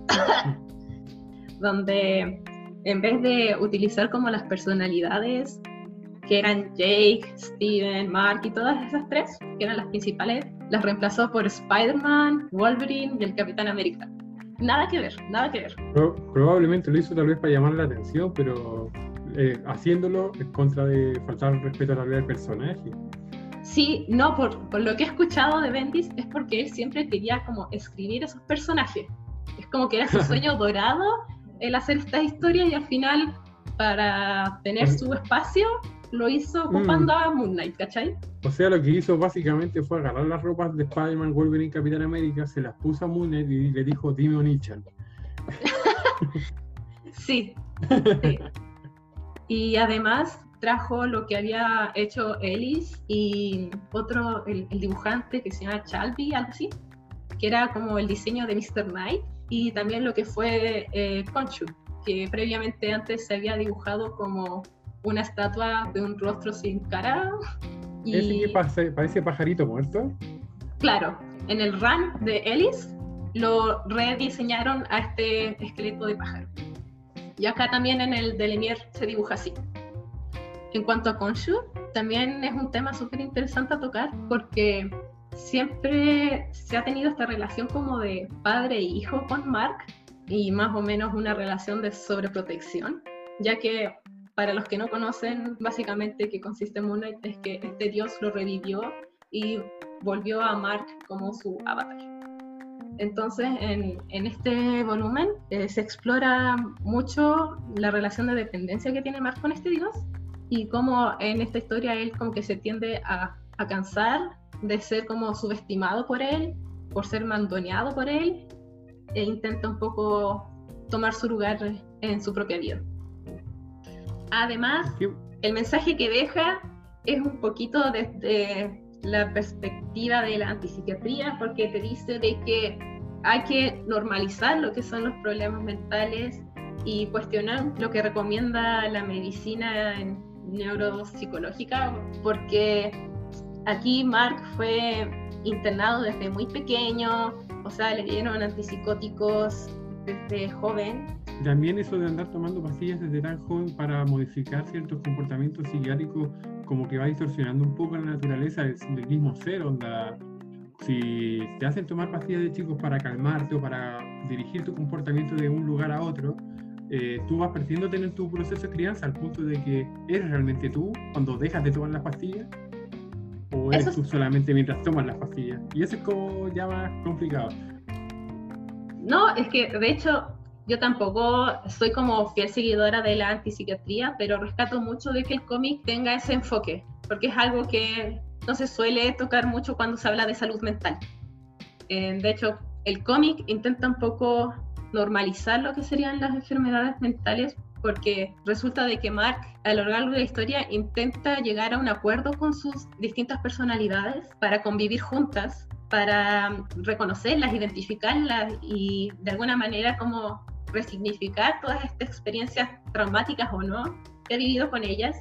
donde en vez de utilizar como las personalidades que eran Jake, Steven, Mark y todas esas tres, que eran las principales, las reemplazó por Spider-Man, Wolverine y el Capitán América. Nada que ver, nada que ver. probablemente lo hizo tal vez para llamar la atención, pero eh, haciéndolo en contra de faltar respeto a la vida del personaje. Sí, no, por, por, lo que he escuchado de Bendis es porque él siempre quería como escribir esos personajes. Es como que era su sueño dorado el hacer esta historia y al final para tener su espacio lo hizo ocupando mm. a Moon Knight, ¿cachai? O sea, lo que hizo básicamente fue agarrar las ropas de Spider-Man, Wolverine, Capitán América, se las puso a Moon Knight y le dijo, dime Onichan. sí. sí. Y además trajo lo que había hecho Ellis y otro, el, dibujante que se llama Chalby, algo así, que era como el diseño de Mr. Knight, y también lo que fue eh, Conchu, que previamente antes se había dibujado como una estatua de un rostro sin cara. Y... ¿Ese que parece, pajarito muerto? Claro, en el run de Ellis lo rediseñaron a este esqueleto de pájaro. Y acá también en el de Lemier se dibuja así. En cuanto a Konshu, también es un tema súper interesante a tocar porque siempre se ha tenido esta relación como de padre e hijo con Mark y más o menos una relación de sobreprotección, ya que para los que no conocen, básicamente que consiste Moon Knight es que este dios lo revivió y volvió a Mark como su avatar. Entonces, en, en este volumen eh, se explora mucho la relación de dependencia que tiene Mark con este dios y cómo en esta historia él como que se tiende a, a cansar de ser como subestimado por él, por ser mandoneado por él, e intenta un poco tomar su lugar en su propia vida. Además, el mensaje que deja es un poquito desde la perspectiva de la antipsiquiatría, porque te dice de que hay que normalizar lo que son los problemas mentales y cuestionar lo que recomienda la medicina neuropsicológica, porque aquí Mark fue internado desde muy pequeño, o sea, le dieron antipsicóticos desde joven. También eso de andar tomando pastillas desde tan joven para modificar ciertos comportamientos psiquiátricos, como que va distorsionando un poco la naturaleza del, mismo ser, onda. Si te hacen tomar pastillas de chicos para calmarte o para dirigir tu comportamiento de un lugar a otro, eh, tú vas perdiendo tener tu proceso de crianza al punto de que eres realmente tú cuando dejas de tomar las pastillas o eres tú solamente mientras tomas las pastillas. Y eso es como ya más complicado. No, es que de hecho yo tampoco soy como fiel seguidora de la antipsiquiatría, pero rescato mucho de que el cómic tenga ese enfoque, porque es algo que no se suele tocar mucho cuando se habla de salud mental. Eh, de hecho, el cómic intenta un poco normalizar lo que serían las enfermedades mentales porque resulta de que Mark a lo largo de la historia intenta llegar a un acuerdo con sus distintas personalidades para convivir juntas, para reconocerlas, identificarlas y de alguna manera como resignificar todas estas experiencias traumáticas o no que ha vivido con ellas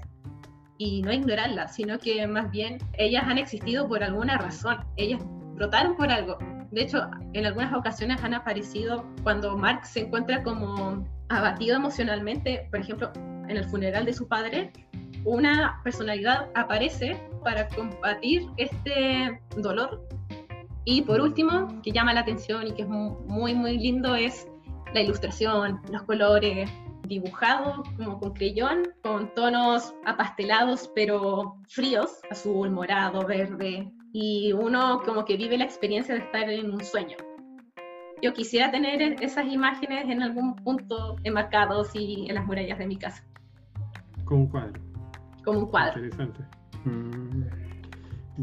y no ignorarlas, sino que más bien ellas han existido por alguna razón, ellas brotaron por algo de hecho, en algunas ocasiones han aparecido cuando Mark se encuentra como abatido emocionalmente, por ejemplo, en el funeral de su padre, una personalidad aparece para combatir este dolor. Y por último, que llama la atención y que es muy, muy lindo, es la ilustración, los colores, dibujado como con creyón, con tonos apastelados pero fríos, azul, morado, verde, y uno como que vive la experiencia de estar en un sueño. Yo quisiera tener esas imágenes en algún punto enmarcados y en las murallas de mi casa. Como un cuadro. Como un cuadro. Interesante. Mm,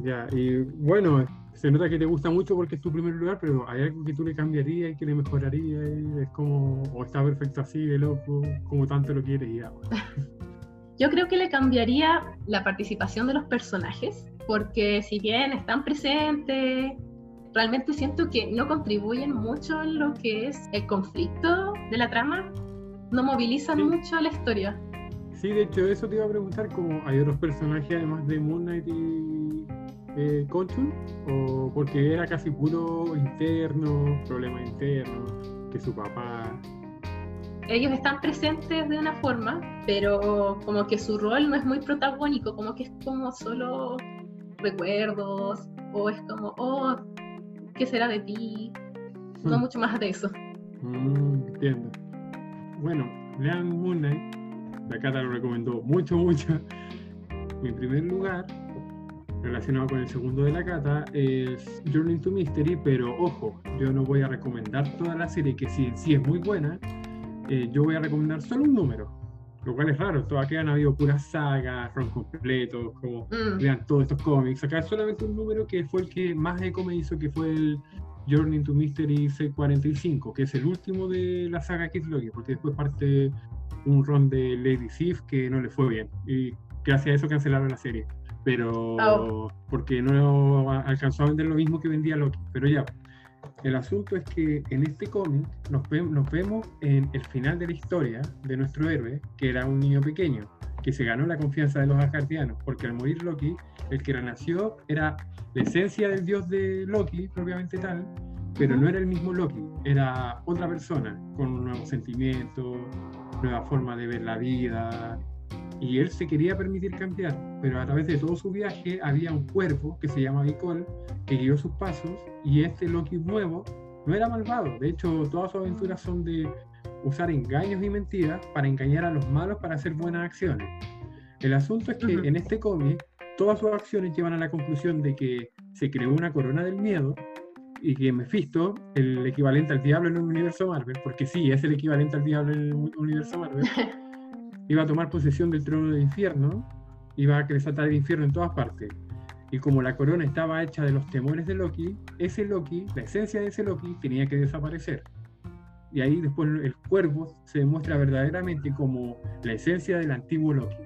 ya, y bueno, se nota que te gusta mucho porque es tu primer lugar, pero hay algo que tú le cambiarías y que le mejorarías, es como, o está perfecto así, de loco, como tanto lo quieres y ya. Yo creo que le cambiaría la participación de los personajes, porque si bien están presentes, realmente siento que no contribuyen mucho en lo que es el conflicto de la trama, no movilizan mucho la historia. Sí, de hecho, eso te iba a preguntar, como hay otros personajes además de Moon Knight y eh, Conchun, o porque era casi puro interno, problema interno, que su papá ellos están presentes de una forma, pero como que su rol no es muy protagónico, como que es como solo recuerdos, o es como, oh, ¿qué será de ti? No hmm. mucho más de eso. Mm, entiendo. Bueno, lean Moon Knight. La Cata lo recomendó mucho, mucho. Mi primer lugar, relacionado con el segundo de la Cata, es Journey to Mystery, pero ojo, yo no voy a recomendar toda la serie, que si sí es muy buena, eh, yo voy a recomendar solo un número, lo cual es raro. Todavía han habido puras sagas, ron completos, como mm. vean todos estos cómics. Acá es solamente un número que fue el que más eco me hizo, que fue el Journey to Mystery C45, que es el último de la saga Kid Loki, porque después parte un ron de Lady Sif que no le fue bien. Y gracias a eso cancelaron la serie. Pero oh. porque no alcanzó a vender lo mismo que vendía Loki. Pero ya, el asunto es que en este cómic nos, nos, vemos en el final de la historia de nuestro héroe, que era un niño pequeño, que se ganó la confianza de los asgardianos, porque al morir Loki, el que renació era la esencia del dios de Loki, propiamente tal, pero no era el mismo Loki, era otra persona, con un nuevo sentimiento, nueva forma de ver la vida, y él se quería permitir cambiar, pero a través de todo su viaje había un cuerpo que se llama Vicol que guió sus pasos y este Loki nuevo no era malvado, de hecho todas sus aventuras son de usar engaños y mentiras para engañar a los malos para hacer buenas acciones. El asunto es que en este cómic todas sus acciones llevan a la conclusión de que se creó una corona del miedo y que Mephisto, el equivalente al diablo en el universo Marvel, porque sí, es el equivalente al diablo en el universo Marvel, iba a tomar posesión del trono del infierno, iba a desatar el infierno en todas partes. Y como la corona estaba hecha de los temores de Loki, ese Loki, la esencia de ese Loki, tenía que desaparecer. Y ahí después el cuervo se demuestra verdaderamente como la esencia del antiguo Loki.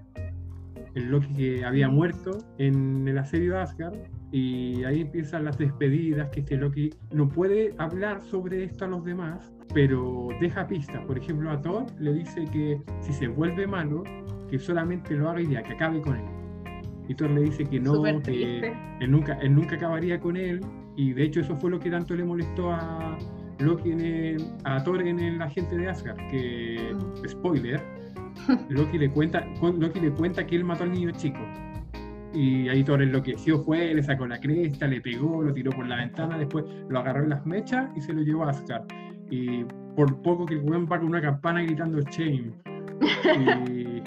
El Loki que había muerto en el asedio de Asgard y ahí empiezan las despedidas, que este Loki no puede hablar sobre esto a los demás, pero deja pistas. Por ejemplo, a Thor le dice que si se vuelve malo, que solamente lo haga y ya, que acabe con él. Y Thor le dice que no, que él nunca, él nunca acabaría con él. Y de hecho eso fue lo que tanto le molestó a Loki en a Thor en el agente de Asgard, que, mm. spoiler, Loki le, cuenta, Loki le cuenta que él mató al niño chico y ahí Thor enloqueció, fue, le sacó la cresta, le pegó, lo tiró por la ventana, después lo agarró en las mechas y se lo llevó a Asgard. Y por poco que el weón va con una campana gritando Shame. Y,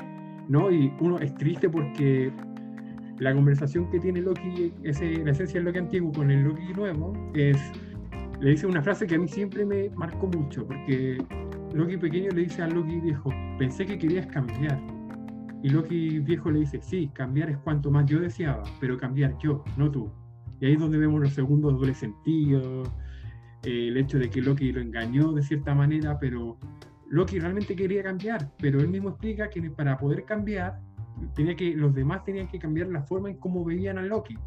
¿no? y uno es triste porque la conversación que tiene Loki, ese, la esencia del Loki antiguo con el Loki nuevo, es, le dice una frase que a mí siempre me marcó mucho, porque Loki pequeño le dice a Loki viejo, pensé que querías cambiar y Loki viejo le dice, sí, cambiar es cuanto más yo deseaba, pero cambiar yo, no tú. Y ahí es donde vemos los segundos dobles sentidos, eh, el hecho de que Loki lo engañó de cierta manera, pero Loki realmente quería cambiar, pero él mismo explica que para poder cambiar, tenía que, los demás tenían que cambiar la forma en cómo veían a Loki.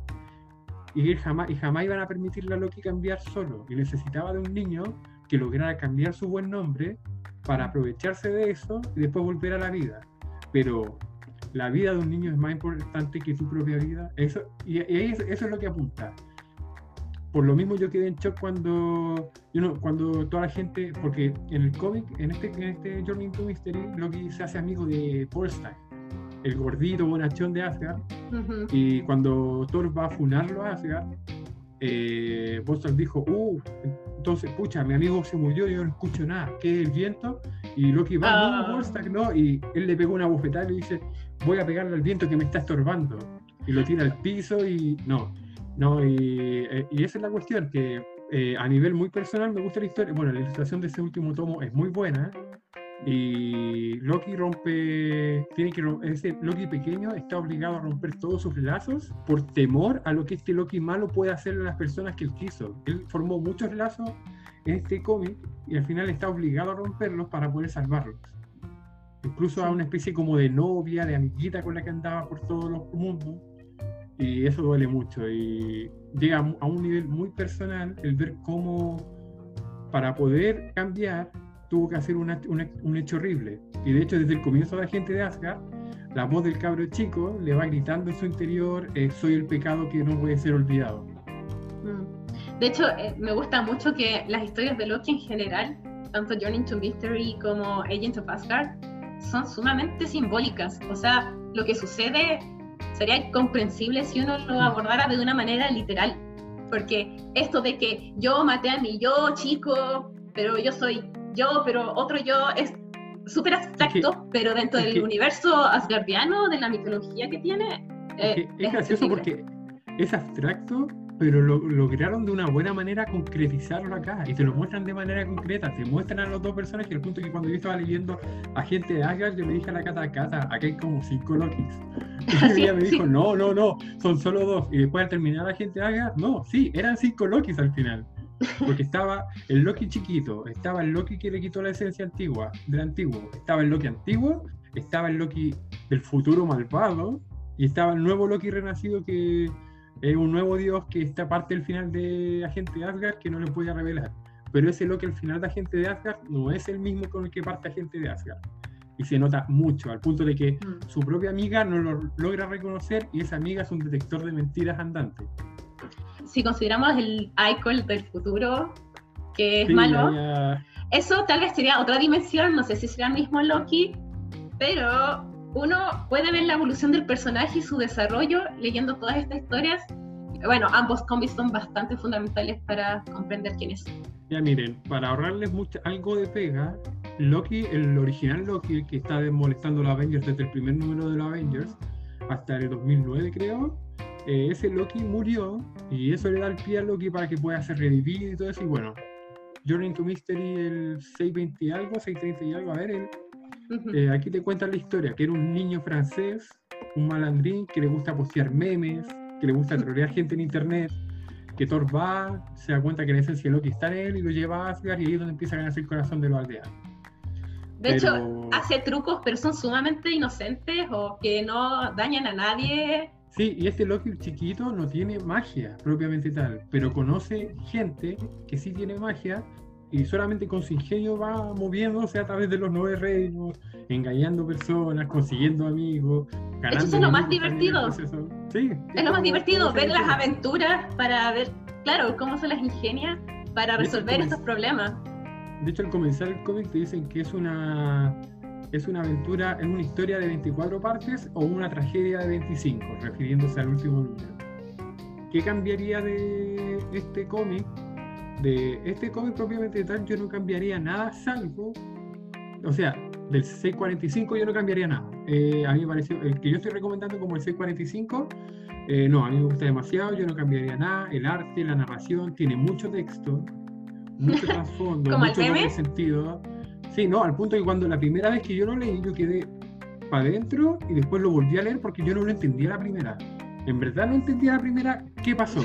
Y, jamás, y jamás iban a permitirle a Loki cambiar solo, y necesitaba de un niño que lograra cambiar su buen nombre para aprovecharse de eso y después volver a la vida. Pero la vida de un niño es más importante que tu propia vida. Eso, y, eso, es lo que apunta. Por lo mismo yo quedé en shock cuando, cuando toda la gente, porque en el cómic, en este, en este Journey to Mystery, Loki se hace amigo de Polstein, el gordito bonachón de Asgard, y cuando Thor va a funarlo a Asgard, eh, dijo, uh, entonces, pucha, mi amigo se murió y yo no escucho nada, ¿qué es el viento? Y Loki va, no, ah. no, y él le pegó una bofetada y le dice, voy a pegarle al viento que me está estorbando. Y lo tira al piso y no, no, y, eh, esa es la cuestión, que eh, a nivel muy personal me gusta la historia, bueno, la ilustración de ese último tomo es muy buena, y Loki rompe, tiene que ese Loki pequeño está obligado a romper todos sus lazos por temor a lo que este Loki malo puede hacer a las personas que él quiso. Él formó muchos lazos en este cómic y al final está obligado a romperlos para poder salvarlos. Incluso a una especie como de novia, de amiguita con la que andaba por todos los mundos. Y eso duele mucho. Y llega a un nivel muy personal el ver cómo para poder cambiar tuvo que hacer un hecho horrible. Y de hecho, desde el comienzo de la gente de Asgard, la voz del cabro chico le va gritando en su interior, eh, soy el pecado que no puede ser olvidado. Mm. De hecho, eh, me gusta mucho que las historias de Loki en general tanto Journey to Mystery como Agents of Asgard, son sumamente simbólicas. O sea, lo que sucede sería comprensible si uno lo abordara de una manera literal. Porque esto de que yo maté a mi yo chico, pero yo soy yo, pero otro yo, es súper abstracto, pero dentro del universo asgardiano, de la mitología que tiene. Eh, es, gracioso porque es abstracto, pero lo lograron de una buena manera concretizarlo acá y te lo muestran de manera concreta. Te muestran a los dos personajes. El punto que cuando yo estaba leyendo a gente de Asgard, yo le dije a la Cata, Cata, acá hay como cinco Lokis. Y ella me dijo, no, no, no, son solo dos. Y después al terminar la gente de Asgard, no, sí, eran cinco Lokis al final. Porque estaba el Loki chiquito, estaba el Loki que le quitó la esencia antigua, del antiguo, estaba el Loki antiguo, estaba el Loki del futuro malvado, y estaba el nuevo Loki renacido que es un nuevo dios que está parte del final de Agente de Asgard que no le podía revelar. Pero ese Loki al final de Agente de Asgard no es el mismo con el que parte Agente de Asgard. Y se nota mucho, al punto de que mm. su propia amiga no lo logra reconocer y esa amiga es un detector de mentiras andante si consideramos el icon del futuro, que es malo, eso tal vez sería otra dimensión, no sé si será el mismo Loki, pero uno puede ver la evolución del personaje y su desarrollo leyendo todas estas historias. Bueno, ambos cómics son bastante fundamentales para comprender quién es. Ya miren, para ahorrarles mucho, algo de pega, Loki, el original Loki, que está molestando a los Avengers desde el primer número de los Avengers, hasta el 2009 creo, eh, ese Loki murió y eso le da el pie a Loki para que pueda ser revivido y todo eso. Y bueno, Journey to Mystery, el 620 y algo, 630 y algo, a ver, eh, aquí te cuentan la historia, que era un niño francés, un malandrín que le gusta postear memes, que le gusta trolear gente en internet, que Thor va, se da cuenta que la esencia Loki está en él y lo lleva a Asgard y ahí es donde empieza a ganarse el corazón de los aldeanos. De hecho, hace trucos, pero son sumamente inocentes o que no dañan a nadie Sí, y este Loki chiquito no tiene magia propiamente tal, pero conoce gente que sí tiene magia y solamente con su ingenio va moviéndose a través de los nueve reinos, engañando personas, consiguiendo amigos, ganando. Eso es lo más divertido. Sí, es lo más divertido, ver las aventuras para ver, claro, cómo se las ingenia para resolver estos problemas. De hecho, al comenzar el cómic te dicen que es una es una aventura, es una historia de 24 partes o una tragedia de 25, refiriéndose al último número. ¿Qué cambiaría de este cómic? De este cómic propiamente tal, yo no cambiaría nada, salvo, o sea, del 645 yo no cambiaría nada. Eh, a mí me pareció, el que yo estoy recomendando como el 645, eh, no, a mí me gusta demasiado, yo no cambiaría nada. El arte, la narración, tiene mucho texto, mucho trasfondo, mucho doble sentido. Sí, no, al punto que cuando la primera vez que yo lo leí, yo quedé para adentro y después lo volví a leer porque yo no lo entendía la primera. En verdad no entendía la primera qué pasó.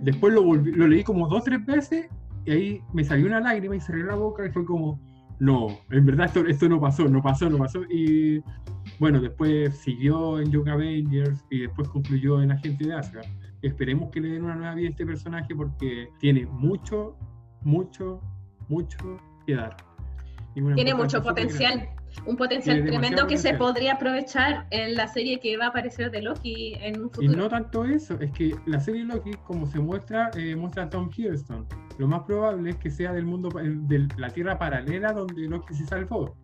Después lo, volví, lo leí como dos o tres veces y ahí me salió una lágrima y cerré la boca y fue como, no, en verdad esto, esto no pasó, no pasó, no pasó. Y bueno, después siguió en Young Avengers y después concluyó en Agente de Asgard. Esperemos que le den una nueva vida a este personaje porque tiene mucho, mucho, mucho que dar. Tiene mucho potencial, un potencial tremendo que se podría aprovechar en la serie que va a aparecer de Loki en un futuro. Y no tanto eso, es que la serie Loki, como se muestra, eh, muestra a Tom Hiddleston. Lo más probable es que sea del mundo, de la Tierra paralela donde Loki se salvó.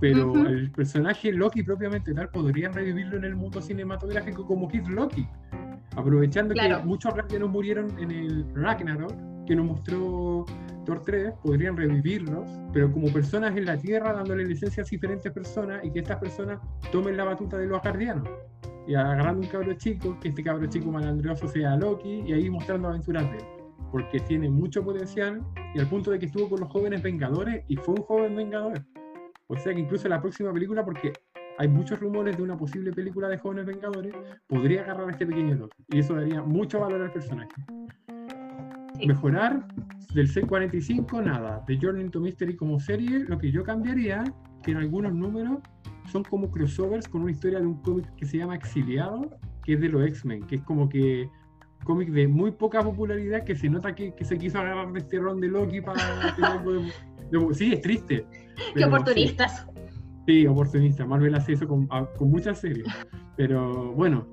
Pero el personaje Loki propiamente tal podrían revivirlo en el mundo cinematográfico como Kid Loki. Aprovechando que muchos nos murieron en el Ragnarok, que nos mostró Thor 3, podrían revivirlos, pero como personas en la Tierra dándole licencia a diferentes personas y que estas personas tomen la batuta de los guardianos. Y agarrando un cabro chico, que este cabro chico malandroso sea Loki, y ahí mostrando aventuras de él. Porque tiene mucho potencial y al punto de que estuvo con los jóvenes Vengadores y fue un joven Vengador. O sea que incluso la próxima película, porque hay muchos rumores de una posible película de jóvenes Vengadores, podría agarrar a este pequeño Loki. Y eso daría mucho valor al personaje. Mejorar del C45, nada. De Journey to Mystery como serie, lo que yo cambiaría, que en algunos números son como crossovers con una historia de un cómic que se llama Exiliado, que es de los X-Men, que es como que cómic de muy poca popularidad que se nota que, se quiso agarrar de este ron de Loki para Sí, es triste. Qué oportunistas. Sí, oportunistas. Marvel hace eso con, con muchas series. Pero bueno,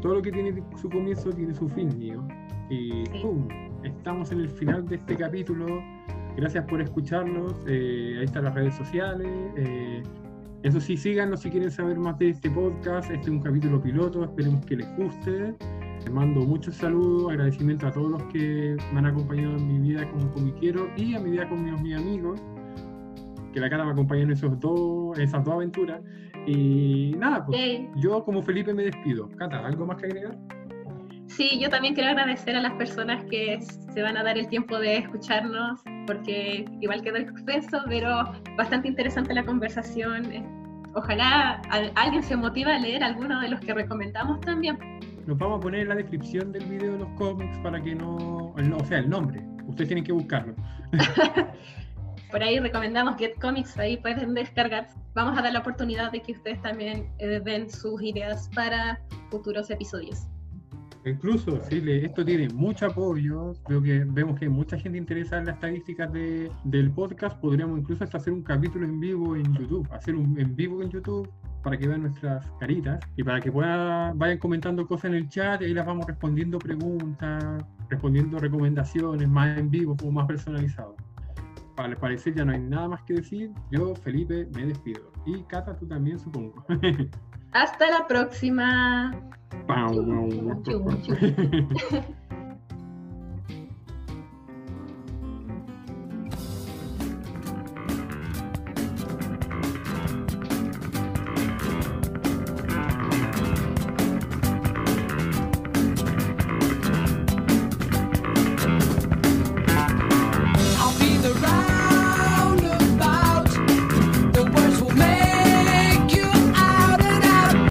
todo lo que tiene su comienzo tiene su fin, mío. Y ¡pum! Estamos en el final de este capítulo. Gracias por escucharnos. Eh, ahí están las redes sociales. Eh, eso sí, síganos si quieren saber más de este podcast. Este es un capítulo piloto. Esperemos que les guste. Les mando muchos saludos, agradecimiento a todos los que me han acompañado en mi vida como comiquero y a mi vida con mis, amigos. Que la cara me acompañó en, esos dos, esas dos aventuras. Y nada, pues yo como Felipe me despido. Cata, ¿algo más que agregar? Sí, yo también quiero agradecer a las personas que se van a dar el tiempo de escucharnos, porque igual quedó exceso, pero bastante interesante la conversación. Ojalá alguien se motive a leer alguno de los que recomendamos también. Nos vamos a poner en la descripción del video los cómics para que no, o sea, el nombre. Ustedes tienen que buscarlo. Por ahí recomendamos Get Comics, ahí pueden descargar. Vamos a dar la oportunidad de que ustedes también eh, den sus ideas para futuros episodios. Incluso, sí, esto tiene mucho apoyo. Creo que vemos que hay mucha gente interesada en las estadísticas de, del podcast. Podríamos incluso hasta hacer un capítulo en vivo en YouTube, hacer un en vivo en YouTube para que vean nuestras caritas y para que puedan, vayan comentando cosas en el chat y ahí las vamos respondiendo preguntas, respondiendo recomendaciones más en vivo, como más personalizado. Para parecer ya no hay nada más que decir. Yo, Felipe, me despido. Y Cata, tú también, supongo. Hasta la próxima.